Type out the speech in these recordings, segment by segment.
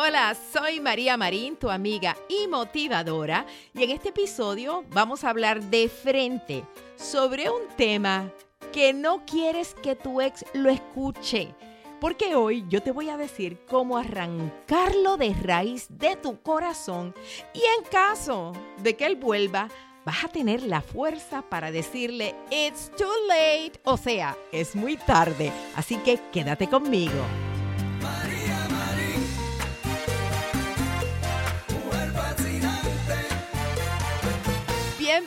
Hola, soy María Marín, tu amiga y motivadora, y en este episodio vamos a hablar de frente sobre un tema que no quieres que tu ex lo escuche. Porque hoy yo te voy a decir cómo arrancarlo de raíz de tu corazón y en caso de que él vuelva, vas a tener la fuerza para decirle It's too late, o sea, es muy tarde. Así que quédate conmigo.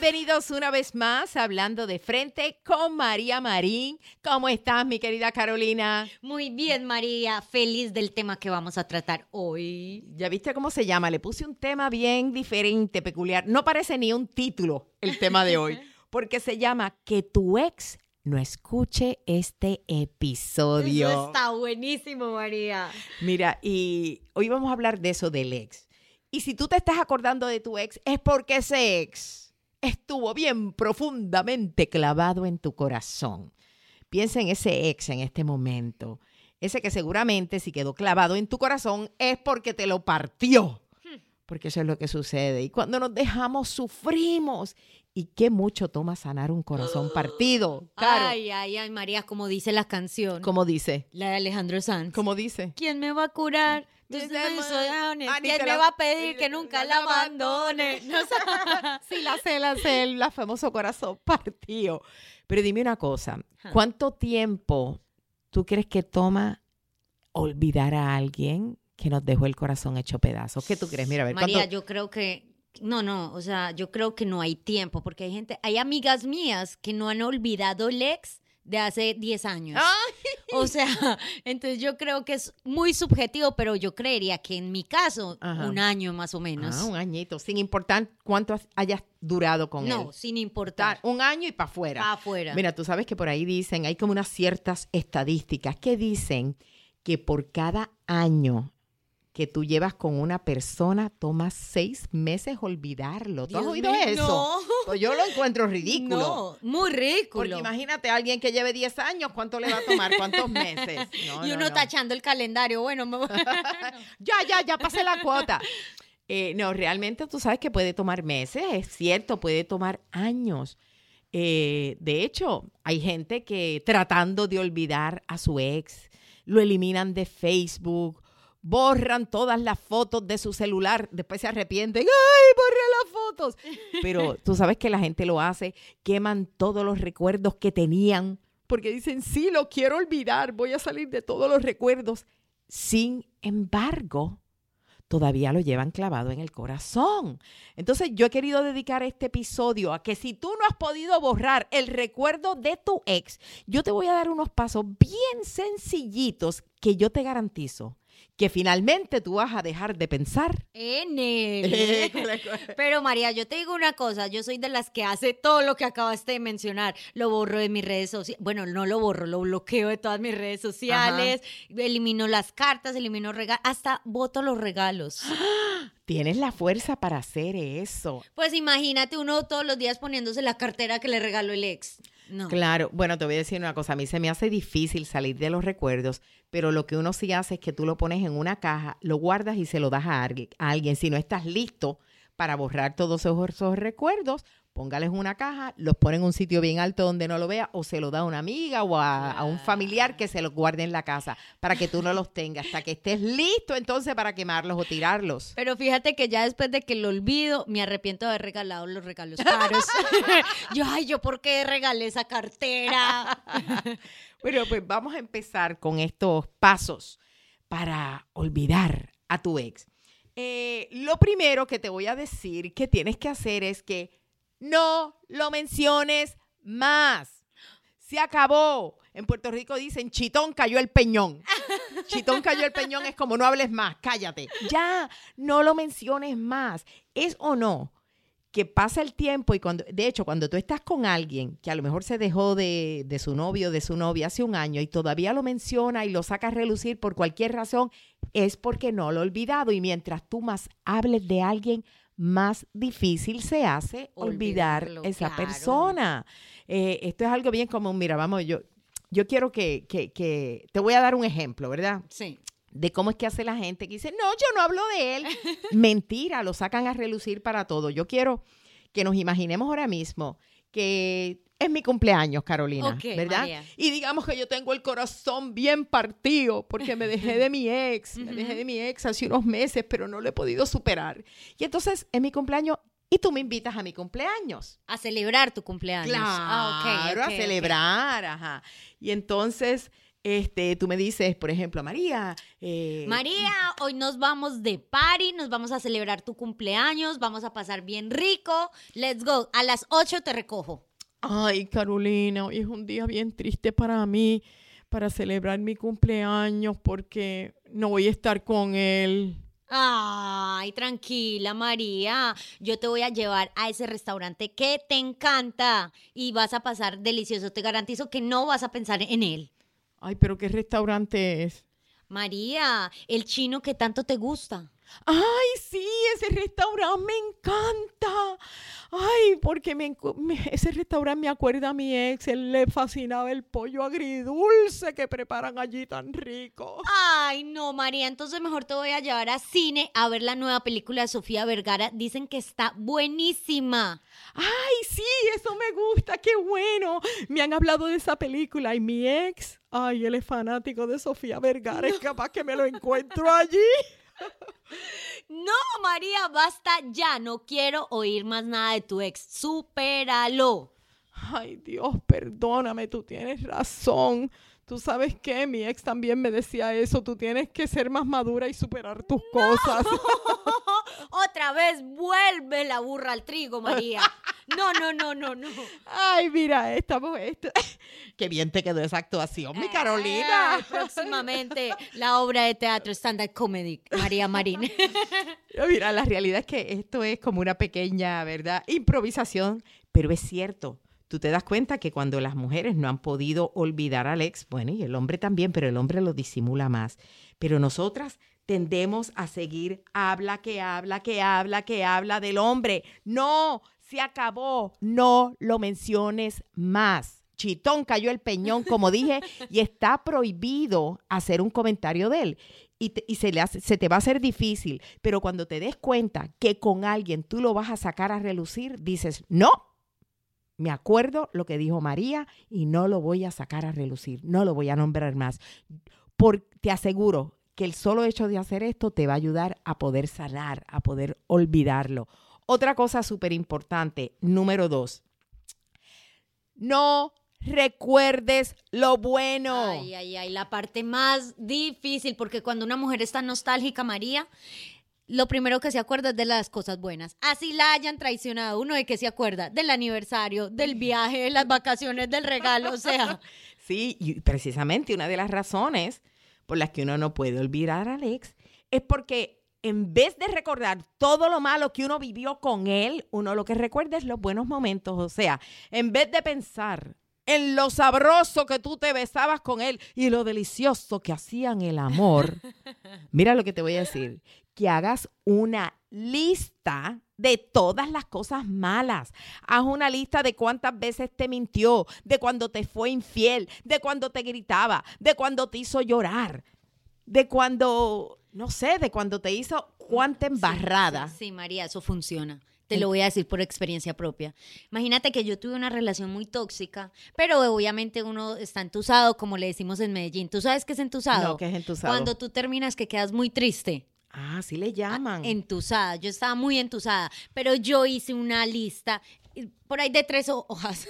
Bienvenidos una vez más hablando de frente con María Marín. ¿Cómo estás, mi querida Carolina? Muy bien, María. Feliz del tema que vamos a tratar hoy. ¿Ya viste cómo se llama? Le puse un tema bien diferente, peculiar. No parece ni un título el tema de hoy, porque se llama Que tu ex no escuche este episodio. Eso está buenísimo, María. Mira, y hoy vamos a hablar de eso del ex. Y si tú te estás acordando de tu ex, es porque ese ex estuvo bien profundamente clavado en tu corazón. Piensa en ese ex en este momento. Ese que seguramente si quedó clavado en tu corazón es porque te lo partió. Porque eso es lo que sucede. Y cuando nos dejamos, sufrimos. Y qué mucho toma sanar un corazón partido. Claro. Ay, ay, ay, María, como dice la canción. ¿Cómo dice? La de Alejandro Sanz. ¿Cómo dice? ¿Quién me va a curar? ¿Quién ah, ni me va a pedir que nunca la abandone? No. Sí, la sé, la sé, el la famoso corazón partido. Pero dime una cosa. ¿cuánto tiempo tú crees que toma olvidar a alguien que nos dejó el corazón hecho pedazos? ¿Qué tú crees? Mira, a ver, María, ¿cuánto? yo creo que no, no, o sea, yo creo que no hay tiempo porque hay gente, hay amigas mías que no han olvidado el ex de hace 10 años. ¡Ay! O sea, entonces yo creo que es muy subjetivo, pero yo creería que en mi caso, Ajá. un año más o menos. Ah, un añito, sin importar cuánto hayas durado con él. no, sin importar. Un año y para afuera. Pa' afuera. Mira, tú sabes que por ahí dicen, hay como unas ciertas estadísticas que dicen que por cada año que tú llevas con una persona, tomas seis meses olvidarlo. ¿Tú has oído mío, eso? no. Pues yo lo encuentro ridículo. No, muy ridículo. Porque imagínate a alguien que lleve 10 años, ¿cuánto le va a tomar? ¿Cuántos meses? No, y no, uno no. tachando el calendario, bueno, me voy- Ya, ya, ya pasé la cuota. Eh, no, realmente tú sabes que puede tomar meses, es cierto, puede tomar años. Eh, de hecho, hay gente que tratando de olvidar a su ex, lo eliminan de Facebook, borran todas las fotos de su celular, después se arrepienten, ¡ay, borré las fotos! Pero tú sabes que la gente lo hace, queman todos los recuerdos que tenían, porque dicen, sí, lo quiero olvidar, voy a salir de todos los recuerdos. Sin embargo, todavía lo llevan clavado en el corazón. Entonces yo he querido dedicar este episodio a que si tú no has podido borrar el recuerdo de tu ex, yo te voy a dar unos pasos bien sencillitos que yo te garantizo que finalmente tú vas a dejar de pensar. en él. Pero María, yo te digo una cosa, yo soy de las que hace todo lo que acabaste de mencionar. Lo borro de mis redes sociales. Bueno, no lo borro, lo bloqueo de todas mis redes sociales. Elimino las cartas, elimino regalos, hasta voto los regalos. Tienes la fuerza para hacer eso. Pues imagínate uno todos los días poniéndose la cartera que le regaló el ex. Claro, bueno, te voy a decir una cosa, a mí se me hace difícil salir de los recuerdos, pero lo que uno sí hace es que tú lo pones en una caja, lo guardas y se lo das a alguien. A alguien. Si no estás listo para borrar todos esos, esos recuerdos, póngales una caja, los pone en un sitio bien alto donde no lo vea o se lo da a una amiga o a, a un familiar que se los guarde en la casa para que tú no los tengas hasta que estés listo entonces para quemarlos o tirarlos. Pero fíjate que ya después de que lo olvido, me arrepiento de haber regalado los regalos caros. yo, ay, yo por qué regalé esa cartera. Bueno, pues vamos a empezar con estos pasos para olvidar a tu ex. Eh, lo primero que te voy a decir que tienes que hacer es que no lo menciones más. Se acabó. En Puerto Rico dicen, chitón cayó el peñón. Chitón cayó el peñón es como no hables más, cállate. Ya, no lo menciones más. ¿Es o no que pasa el tiempo y cuando, de hecho, cuando tú estás con alguien que a lo mejor se dejó de, de su novio, de su novia hace un año y todavía lo menciona y lo saca a relucir por cualquier razón, es porque no lo ha olvidado. Y mientras tú más hables de alguien, más difícil se hace olvidar esa persona. Eh, esto es algo bien común. Mira, vamos, yo, yo quiero que, que, que, te voy a dar un ejemplo, ¿verdad? Sí. De cómo es que hace la gente que dice, no, yo no hablo de él. Mentira, lo sacan a relucir para todo. Yo quiero que nos imaginemos ahora mismo que es mi cumpleaños, Carolina, ¿verdad? Y digamos que yo tengo el corazón bien partido porque me dejé de mi ex, me dejé de mi ex hace unos meses, pero no lo he podido superar. Y entonces es mi cumpleaños y tú me invitas a mi cumpleaños. A celebrar tu cumpleaños. Claro, ah, a celebrar, ajá. Y entonces este, tú me dices, por ejemplo, María. Eh, María, hoy nos vamos de party, nos vamos a celebrar tu cumpleaños, vamos a pasar bien rico. Let's go. A las 8 te recojo. Ay, Carolina, hoy es un día bien triste para mí, para celebrar mi cumpleaños, porque no voy a estar con él. Ay, tranquila, María. Yo te voy a llevar a ese restaurante que te encanta y vas a pasar delicioso. Te garantizo que no vas a pensar en él. Ay, pero ¿qué restaurante es? María, el chino que tanto te gusta. Ay, sí, ese restaurante me encanta. Ay, porque me, ese restaurante me acuerda a mi ex. Él le fascinaba el pollo agridulce que preparan allí tan rico. Ay, no, María. Entonces mejor te voy a llevar a cine a ver la nueva película de Sofía Vergara. Dicen que está buenísima. Ay, sí, eso me gusta. Qué bueno. Me han hablado de esa película y mi ex. Ay, él es fanático de Sofía Vergara. Es capaz que me lo encuentro allí. No, María, basta ya. No quiero oír más nada de tu ex. Supéralo. Ay, Dios, perdóname, tú tienes razón. Tú sabes que mi ex también me decía eso. Tú tienes que ser más madura y superar tus cosas. Otra vez vuelve la burra al trigo, María. No, no, no, no, no. Ay, mira, estamos. Esto. Qué bien te quedó esa actuación, mi Carolina. próximamente la obra de teatro stand-up comedy, María Marín. Mira, la realidad es que esto es como una pequeña, ¿verdad? Improvisación, pero es cierto. Tú te das cuenta que cuando las mujeres no han podido olvidar al ex, bueno, y el hombre también, pero el hombre lo disimula más. Pero nosotras tendemos a seguir, habla que habla, que habla, que habla del hombre. No, se acabó, no lo menciones más. Chitón cayó el peñón, como dije, y está prohibido hacer un comentario de él. Y, se, le se te va a hacer difícil, pero cuando te des cuenta que con alguien tú lo vas a sacar a relucir, dices, no, me acuerdo lo que dijo María y no lo voy a sacar a relucir, no lo voy a nombrar más. Por, te aseguro que el solo hecho de hacer esto te va a ayudar a poder sanar, a poder olvidarlo. Otra cosa súper importante, número dos, no recuerdes lo bueno. Ay, ay, ay, la parte más difícil, porque cuando una mujer está nostálgica, María, lo primero que se acuerda es de las cosas buenas. Así la hayan traicionado, uno de que se acuerda del aniversario, del viaje, de las vacaciones, del regalo, o sea. Sí, y precisamente una de las razones por las que uno no puede olvidar a Alex es porque en vez de recordar todo lo malo que uno vivió con él, uno lo que recuerda es los buenos momentos. O sea, en vez de pensar en lo sabroso que tú te besabas con él y lo delicioso que hacían el amor, mira lo que te voy a decir, que hagas una lista de todas las cosas malas. Haz una lista de cuántas veces te mintió, de cuando te fue infiel, de cuando te gritaba, de cuando te hizo llorar, de cuando no sé, de cuando te hizo cuánta embarrada. Sí, María, eso funciona. Te lo voy a decir por experiencia propia. Imagínate que yo tuve una relación muy tóxica, pero obviamente uno está entusado, como le decimos en Medellín. ¿Tú sabes qué es entusado? No, ¿qué es entusado? Cuando tú terminas que quedas muy triste. Ah, sí le llaman. Entusada. Yo estaba muy entusada, pero yo hice una lista por ahí de tres hojas.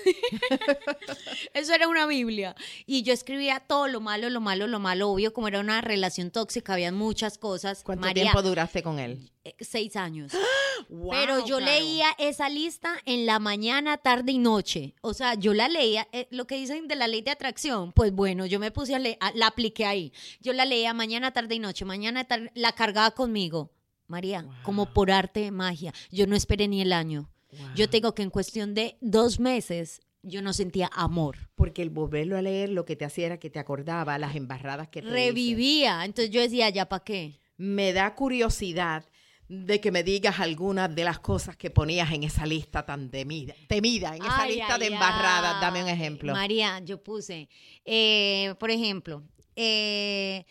Eso era una Biblia. Y yo escribía todo lo malo, lo malo, lo malo. Obvio, como era una relación tóxica, había muchas cosas. ¿Cuánto tiempo duraste con él? Eh, seis años. Pero yo leía esa lista en la mañana, tarde y noche. O sea, yo la leía, eh, lo que dicen de la ley de atracción, pues bueno, yo me puse a leer, la apliqué ahí. Yo la leía mañana, tarde y noche. Mañana, tarde, la cargaba conmigo. María, como por arte de magia. Yo no esperé ni el año Yo tengo que en cuestión de dos meses yo no sentía amor. Porque el volverlo a leer lo que te hacía era que te acordaba las embarradas que te Revivía. Entonces yo decía, ¿ya para qué? Me da curiosidad de que me digas algunas de las cosas que ponías en esa lista tan temida, temida en esa lista de embarradas. Dame un ejemplo. María, yo puse, eh, por ejemplo, eh,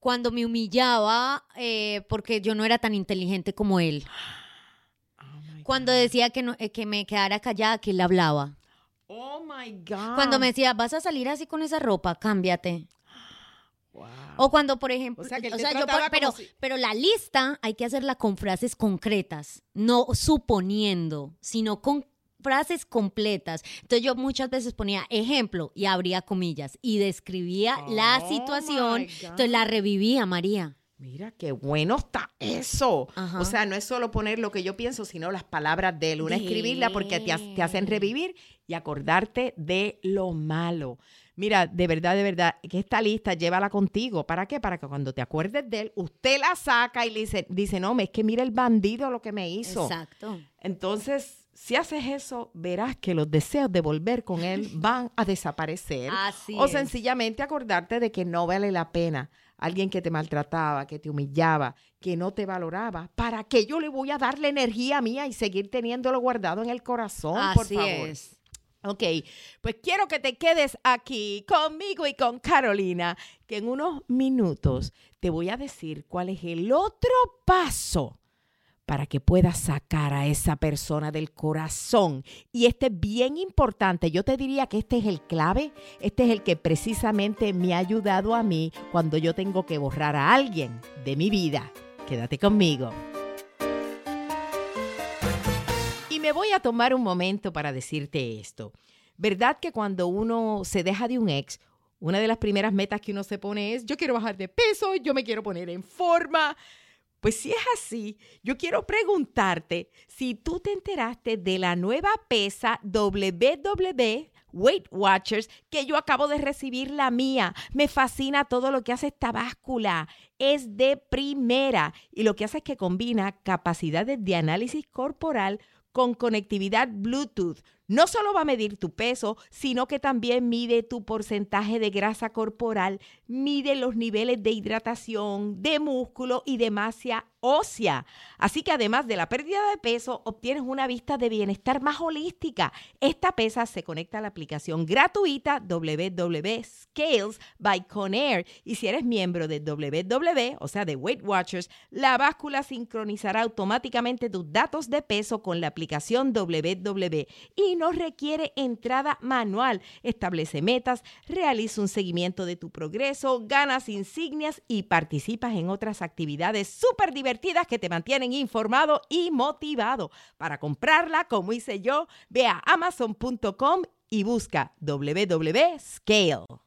cuando me humillaba eh, porque yo no era tan inteligente como él. Cuando decía que, no, que me quedara callada, que él hablaba. Oh my God. Cuando me decía, vas a salir así con esa ropa, cámbiate. O cuando, por ejemplo, o sea, yo, pero, pero la lista hay que hacerla con frases concretas, no suponiendo, sino con frases completas. Entonces yo muchas veces ponía ejemplo y abría comillas y describía la oh situación, entonces la revivía María. Mira, qué bueno está eso. O sea, no es solo poner lo que yo pienso, sino las palabras de él. Una escribirla porque te, te, hacen revivir y acordarte de lo malo. Mira, de verdad, de verdad, que esta lista llévala contigo. ¿Para qué? Para que cuando te acuerdes de él, usted la saca y le dice, dice no, es que mira el bandido lo que me hizo. Exacto. Entonces, si haces eso, verás que los deseos de volver con él van a desaparecer. Así o sencillamente acordarte de que no vale la pena alguien que te maltrataba, que te humillaba, que no te valoraba, ¿para qué yo le voy a dar la energía mía y seguir teniéndolo guardado en el corazón? Así por favor? es. Ok, pues quiero que te quedes aquí conmigo y con Carolina, que en unos minutos te voy a decir cuál es el otro paso para que puedas sacar a esa persona del corazón. Y este es bien importante. Yo te diría que este es el clave, este es el que precisamente me ha ayudado a mí cuando yo tengo que borrar a alguien de mi vida. Quédate conmigo. me voy a tomar un momento para decirte esto. ¿Verdad que cuando uno se deja de un ex, una de las primeras metas que uno se pone es, yo quiero bajar de peso, yo me quiero poner en forma? Pues si es así, yo quiero preguntarte si tú te enteraste de la nueva pesa WW Weight Watchers que yo acabo de recibir la mía. Me fascina todo lo que hace esta báscula. Es de primera y lo que hace es que combina capacidades de análisis corporal con conectividad Bluetooth no solo va a medir tu peso, sino que también mide tu porcentaje de grasa corporal, mide los niveles de hidratación, de músculo y de masa ósea. Así que además de la pérdida de peso, obtienes una vista de bienestar más holística. Esta pesa se conecta a la aplicación gratuita WW Scales by Conair. Y si eres miembro de WW, o sea, de Weight Watchers, la báscula sincronizará automáticamente tus datos de peso con la aplicación WW. Y no requiere entrada manual. Establece metas, realiza un seguimiento de tu progreso, ganas insignias y participas en otras actividades súper divertidas que te mantienen informado y motivado. Para comprarla, como hice yo, ve a amazon.com y busca www.scale.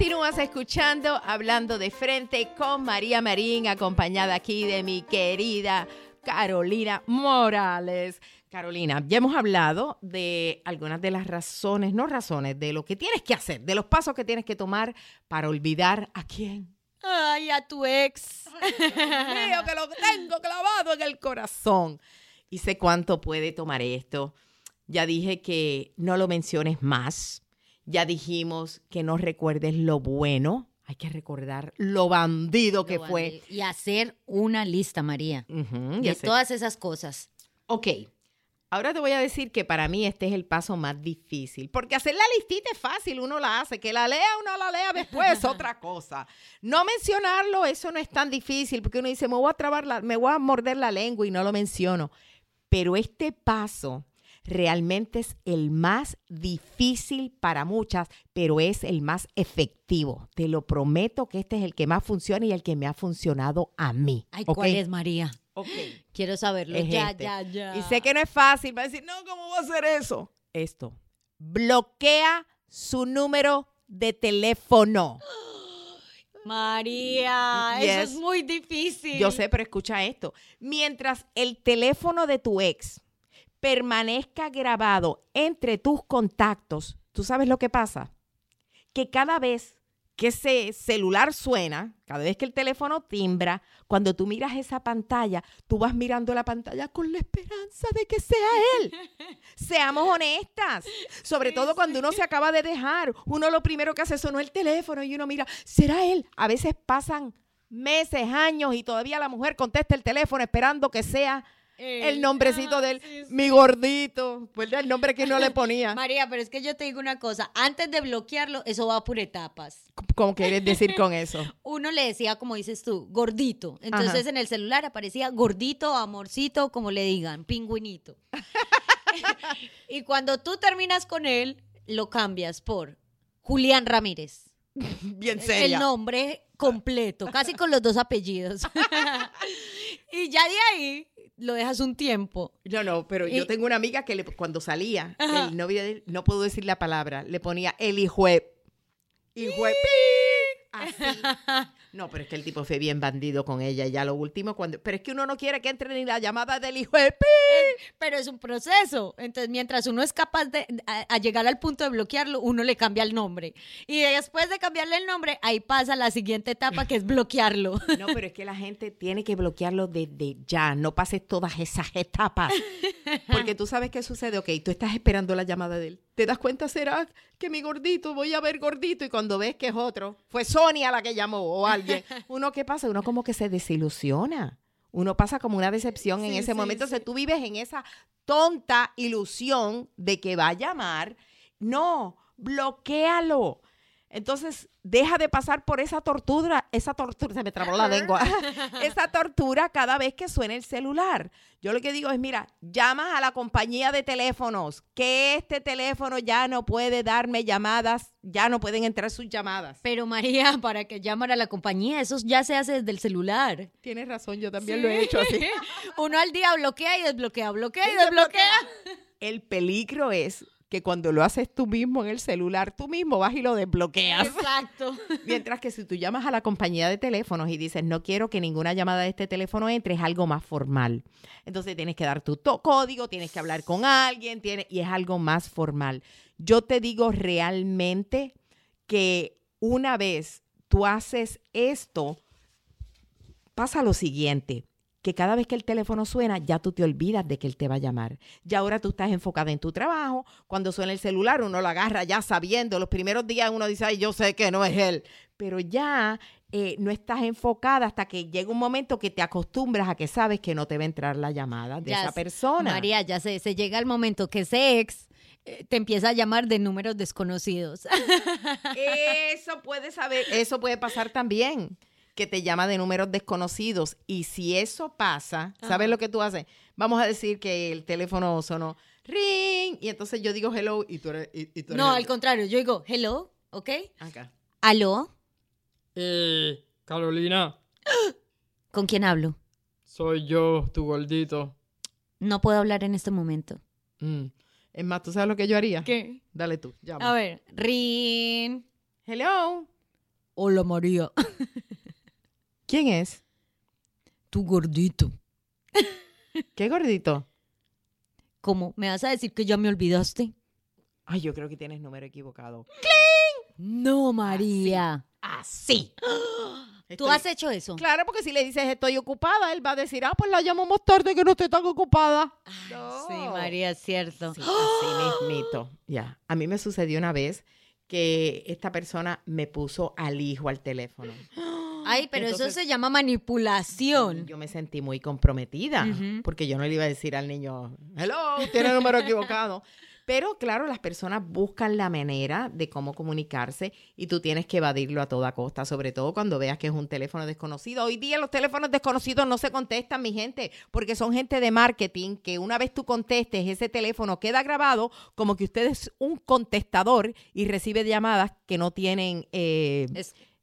Continúas escuchando Hablando de Frente con María Marín, acompañada aquí de mi querida Carolina Morales. Carolina, ya hemos hablado de algunas de las razones, no razones, de lo que tienes que hacer, de los pasos que tienes que tomar para olvidar a quién. Ay, a tu ex. mío, que lo tengo clavado en el corazón. Y sé cuánto puede tomar esto. Ya dije que no lo menciones más ya dijimos que no recuerdes lo bueno. Hay que recordar lo bandido que fue. Y hacer una lista, María, de todas esas cosas. Ok. Ahora te voy a decir que para mí este es el paso más difícil, porque hacer la listita es fácil, uno la hace, que la lea uno la lea después es otra cosa. No mencionarlo, eso no es tan difícil, porque uno dice, me voy a trabar me voy a morder la lengua y no lo menciono. Pero este paso realmente es el más difícil para muchas, pero es el más efectivo. Te lo prometo que este es el que más funciona y el que me ha funcionado a mí. Ay, ¿cuál es, María? Ok. Quiero saberlo. ya, este. ya, ya. Y sé que no es fácil. Va a decir, no, ¿cómo voy a hacer eso? Esto. Bloquea su número de teléfono. María, eso es muy difícil. Yo sé, pero escucha esto. Mientras el teléfono de tu ex permanezca grabado entre tus contactos, ¿tú sabes lo que pasa? Que cada vez que ese celular suena, cada vez que el teléfono timbra, cuando tú miras esa pantalla, tú vas mirando la pantalla con la esperanza de que sea él. Seamos honestas, sobre todo cuando uno se acaba de dejar, uno lo primero que hace sonó el teléfono y uno mira, ¿será él? A veces pasan meses, años y todavía la mujer contesta el teléfono esperando que sea el nombrecito de él, mi gordito, pues el nombre que no le ponía. María, pero es que yo te digo una cosa, antes de bloquearlo, eso va por etapas. ¿Cómo quieres decir con eso? Uno le decía, como dices tú, gordito. Entonces en el celular aparecía gordito, amorcito, como le digan, pingüinito. y cuando tú terminas con él, lo cambias por Julián Ramírez. Bien serio. El nombre completo, casi con los dos apellidos. y ya de ahí lo dejas un tiempo. No, no, pero yo tengo una amiga que le, cuando salía, el novio de él, no puedo decir la palabra, le ponía el hijo. Hijo. Así. No, pero es que el tipo fue bien bandido con ella. Y ya lo último, cuando. Pero es que uno no quiere que entre ni la llamada del hijo de pi. Pero es un proceso. Entonces, mientras uno es capaz de a, llegar al punto de bloquearlo, uno le cambia el nombre. Y después de cambiarle el nombre, ahí pasa la siguiente etapa que es bloquearlo. No, pero es que la gente tiene que bloquearlo desde ya. No pases todas esas etapas. Porque tú sabes qué sucede. Ok, tú estás esperando la llamada de él. ¿Te das cuenta? ¿Será que mi gordito, voy a ver gordito? Y cuando ves que es otro, fue Sonia la que llamó o alguien. Uno, ¿qué pasa? Uno como que se desilusiona. Uno pasa como una decepción en ese momento. O sea, tú vives en esa tonta ilusión de que va a llamar. No, bloquealo. Entonces, deja de pasar por esa tortura, esa tortura, se me trabó la lengua, esa tortura cada vez que suena el celular. Yo lo que digo es, mira, llamas a la compañía de teléfonos, que este teléfono ya no puede darme llamadas, ya no pueden entrar sus llamadas. Pero María, para que llamen a la compañía, eso ya se hace desde el celular. Tienes razón, yo también lo he hecho así. Uno al día bloquea y desbloquea, bloquea y desbloquea. El peligro es que cuando lo haces tú mismo en el celular, tú mismo vas y lo desbloqueas. Exacto. Mientras que si tú llamas a la compañía de teléfonos y dices, no quiero que ninguna llamada de este teléfono entre, es algo más formal. Entonces tienes que dar tu código, tienes que hablar con alguien, y es algo más formal. Yo te digo realmente que una vez tú haces esto, pasa lo siguiente que cada vez que el teléfono suena, ya tú te olvidas de que él te va a llamar. Ya ahora tú estás enfocada en tu trabajo. Cuando suena el celular, uno lo agarra ya sabiendo. Los primeros días uno dice, ay, yo sé que no es él. Pero ya eh, no estás enfocada hasta que llega un momento que te acostumbras a que sabes que no te va a entrar la llamada de esa persona. María, ya se, se llega el momento que ese ex eh, te empieza a llamar de números desconocidos. Eso puede saber, eso puede pasar también que te llama de números desconocidos. Y si eso pasa, ¿sabes lo que tú haces? Vamos a decir que el teléfono sonó ring y entonces yo digo hello y tú eres... no, al contrario, yo digo hello, ¿ok? Acá. ¿Aló? Eh, Carolina. ¿Con quién hablo? Soy yo, tu gordito. No puedo hablar en este momento. Mm. Es más, ¿tú sabes lo que yo haría? ¿Qué? Dale tú, llama. A ver, ring. Hello. Hola, María. ¿Quién es? Tu gordito. ¿Qué gordito? ¿Cómo? ¿Me vas a decir que ya me olvidaste? Ay, yo creo que tienes número equivocado. ¡Cling! No, María. Así. ¿Tú has hecho eso? Claro, porque si le dices estoy ocupada, él va a decir, ah, pues la llamo más tarde que no estoy tan ocupada. Sí, María, es cierto. Sí, así mismito. Ya. A mí me sucedió una vez que esta persona me puso al hijo al teléfono. Ay, pero eso se llama manipulación. Yo me sentí muy comprometida porque yo no le iba a decir al niño, hello, tiene el número equivocado. Pero claro, las personas buscan la manera de cómo comunicarse y tú tienes que evadirlo a toda costa, sobre todo cuando veas que es un teléfono desconocido. Hoy día los teléfonos desconocidos no se contestan, mi gente, porque son gente de marketing que una vez tú contestes, ese teléfono queda grabado como que usted es un contestador y recibe llamadas que no tienen... Eh,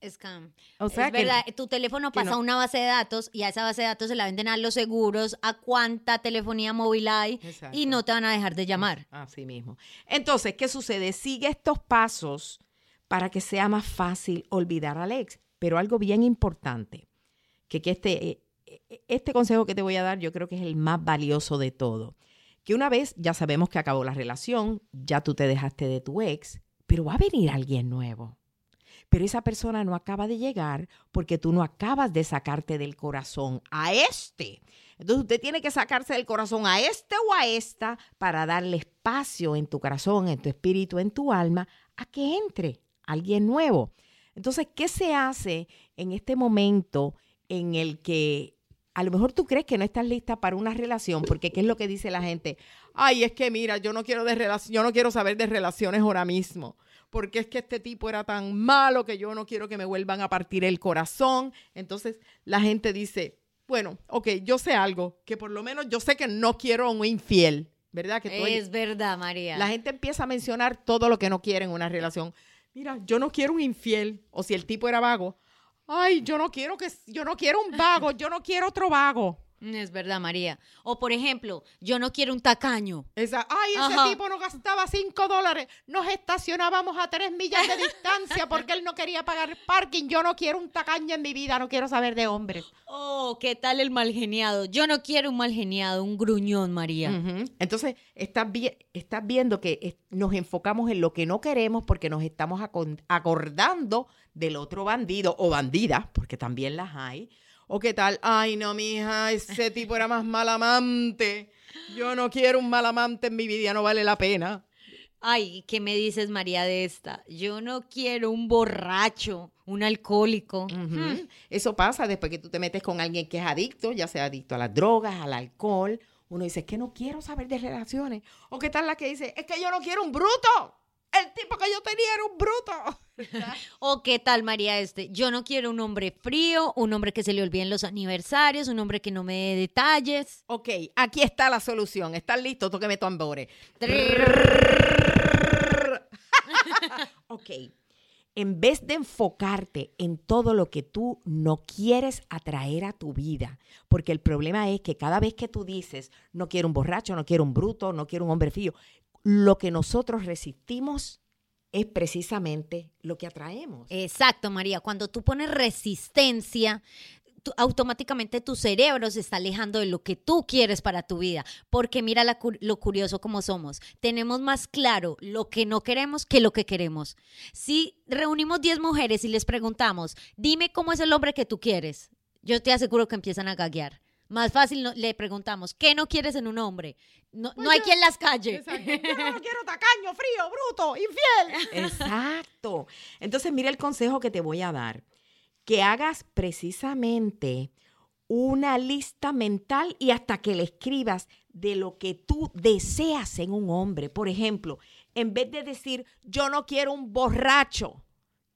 Scam. O sea es verdad, tu teléfono pasa a una base de datos y a esa base de datos se la venden a los seguros, a cuánta telefonía móvil hay y no te van a dejar de llamar. Así mismo. Entonces, ¿qué sucede? Sigue estos pasos para que sea más fácil olvidar al ex. Pero algo bien importante, que, que este, eh, eh, este consejo que te voy a dar yo creo que es el más valioso de todo. Que una vez ya sabemos que acabó la relación, ya tú te dejaste de tu ex, pero va a venir alguien nuevo pero esa persona no acaba de llegar porque tú no acabas de sacarte del corazón a este. Entonces usted tiene que sacarse del corazón a este o a esta para darle espacio en tu corazón, en tu espíritu, en tu alma, a que entre alguien nuevo. Entonces, ¿qué se hace en este momento en el que a lo mejor tú crees que no estás lista para una relación, porque ¿qué es lo que dice la gente? Ay, es que mira, yo no quiero de yo no quiero saber de relaciones ahora mismo, porque es que este tipo era tan malo que yo no quiero que me vuelvan a partir el corazón. Entonces, la gente dice, bueno, ok, yo sé algo, que por lo menos yo sé que no quiero un infiel, ¿verdad? Que es verdad, María. La gente empieza a mencionar todo lo que no quiere en una relación. Mira, yo no quiero un infiel, o si el tipo era vago, ay, yo no quiero que, yo no quiero un vago, yo no quiero otro vago. Es verdad, María. O por ejemplo, yo no quiero un tacaño. Esa, ay, ese tipo no gastaba cinco dólares. Nos estacionábamos a tres millas de distancia porque él no quería pagar parking. Yo no quiero un tacaño en mi vida, no quiero saber de hombres. Oh, ¿qué tal el mal geniado? Yo no quiero un mal geniado, un gruñón, María. Entonces, estás, estás viendo que nos enfocamos en lo que no queremos porque nos estamos acordando del otro bandido o bandida, porque también las hay ¿O qué tal? Ay, no, mija, ese tipo era más mal amante. Yo no quiero un mal amante en mi vida, no vale la pena. Ay, ¿qué me dices, María, de esta? Yo no quiero un borracho, un alcohólico. Hmm. Eso pasa después que tú te metes con alguien que es adicto, ya sea adicto a las drogas, al alcohol. Uno dice, es que no quiero saber de relaciones. O qué tal la que dice, es que yo no quiero un bruto. El tipo que yo tenía era un bruto. o qué tal, María, este. Yo no quiero un hombre frío, un hombre que se le olviden los aniversarios, un hombre que no me dé detalles. Ok, aquí está la solución. ¿Estás listo? Tóqueme tambores. ok. En vez de enfocarte en todo lo que tú no quieres atraer a tu vida, porque el problema es que cada vez que tú dices, no quiero un borracho, no quiero un bruto, no quiero un hombre frío, lo que nosotros resistimos es precisamente lo que atraemos. Exacto, María. Cuando tú pones resistencia, automáticamente tu cerebro se está alejando de lo que tú quieres para tu vida. Porque mira lo curioso como somos. Tenemos más claro lo que no queremos que lo que queremos. Si reunimos 10 mujeres y les preguntamos, dime cómo es el hombre que tú quieres, yo te aseguro que empiezan a gaguear. Más fácil le preguntamos, ¿qué no quieres en un hombre? No, pues hay quien las calle. Exacto. Yo no quiero tacaño, frío, bruto, infiel. Exacto. Entonces, mira el consejo que te voy a dar. Que hagas precisamente una lista mental y hasta que le escribas de lo que tú deseas en un hombre. Por ejemplo, en vez de decir, yo no quiero un borracho,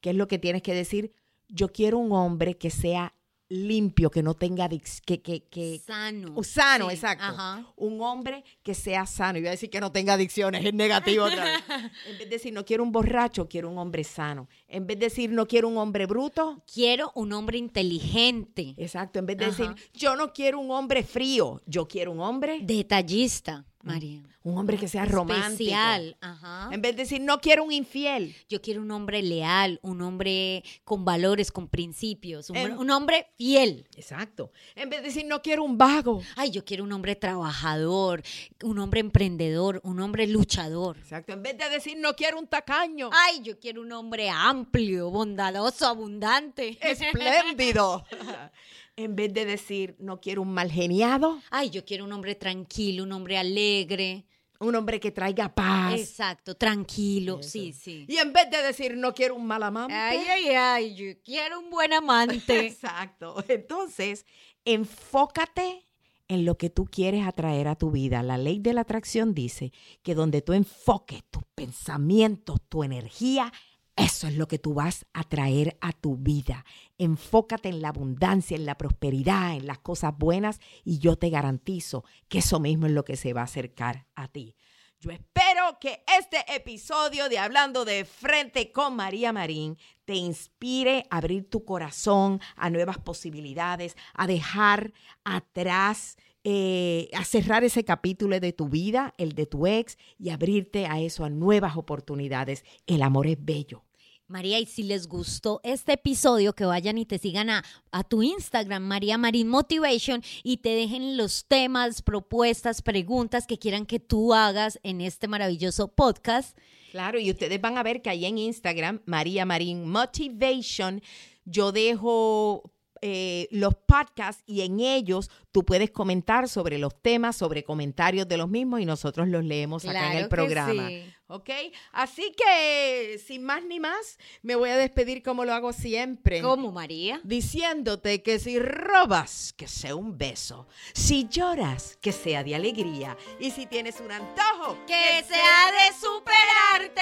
¿qué es lo que tienes que decir? Yo quiero un hombre que sea limpio, que no tenga que, que, que sano. sano, exacto. Un hombre que sea sano. Iba a decir que no tenga adicciones, es negativo otra vez. En vez de decir no quiero un borracho, quiero un hombre sano. En vez de decir no quiero un hombre bruto, quiero un hombre inteligente. Exacto, en vez de decir yo no quiero un hombre frío, yo quiero un hombre detallista. María. Un hombre que sea romántico. Especial. Ajá. En vez de decir, no quiero un infiel. Yo quiero un hombre leal, un hombre con valores, con principios, un, hombre fiel. Exacto. En vez de decir, no quiero un vago. Ay, yo quiero un hombre trabajador, un hombre emprendedor, un hombre luchador. Exacto. En vez de decir, no quiero un tacaño. Ay, yo quiero un hombre amplio, bondadoso, abundante. Espléndido. en vez de decir, no quiero un mal geniado. Ay, yo quiero un hombre tranquilo, un hombre alegre. Un hombre que traiga paz. Exacto, tranquilo, sí, sí. Y en vez de decir, no quiero un mal amante. Ay, ay, ay, yo quiero un buen amante. Exacto. Entonces, enfócate en lo que tú quieres atraer a tu vida. La ley de la atracción dice que donde tú enfoques tus pensamientos, tu energía, eso es lo que tú vas a traer a tu vida. Enfócate en la abundancia, en la prosperidad, en las cosas buenas y yo te garantizo que eso mismo es lo que se va a acercar a ti. Yo espero que este episodio de Hablando de Frente con María Marín te inspire a abrir tu corazón a nuevas posibilidades, a dejar atrás, eh, a cerrar ese capítulo de tu vida, el de tu ex, y abrirte a eso, a nuevas oportunidades. El amor es bello María, y si les gustó este episodio, que vayan y te sigan a, a, tu Instagram, María Marín Motivation, y te dejen los temas, propuestas, preguntas que quieran que tú hagas en este maravilloso podcast. Claro, y ustedes van a ver que ahí en Instagram, María Marín Motivation, yo dejo eh, los podcasts y en ellos tú puedes comentar sobre los temas, sobre comentarios de los mismos y nosotros los leemos acá en el programa. ¿Ok? Así que, sin más ni más, me voy a despedir como lo hago siempre. ¿Cómo, María? Diciéndote que si robas, que sea un beso. Si lloras, que sea de alegría. Y si tienes un antojo, que, sea de superarte.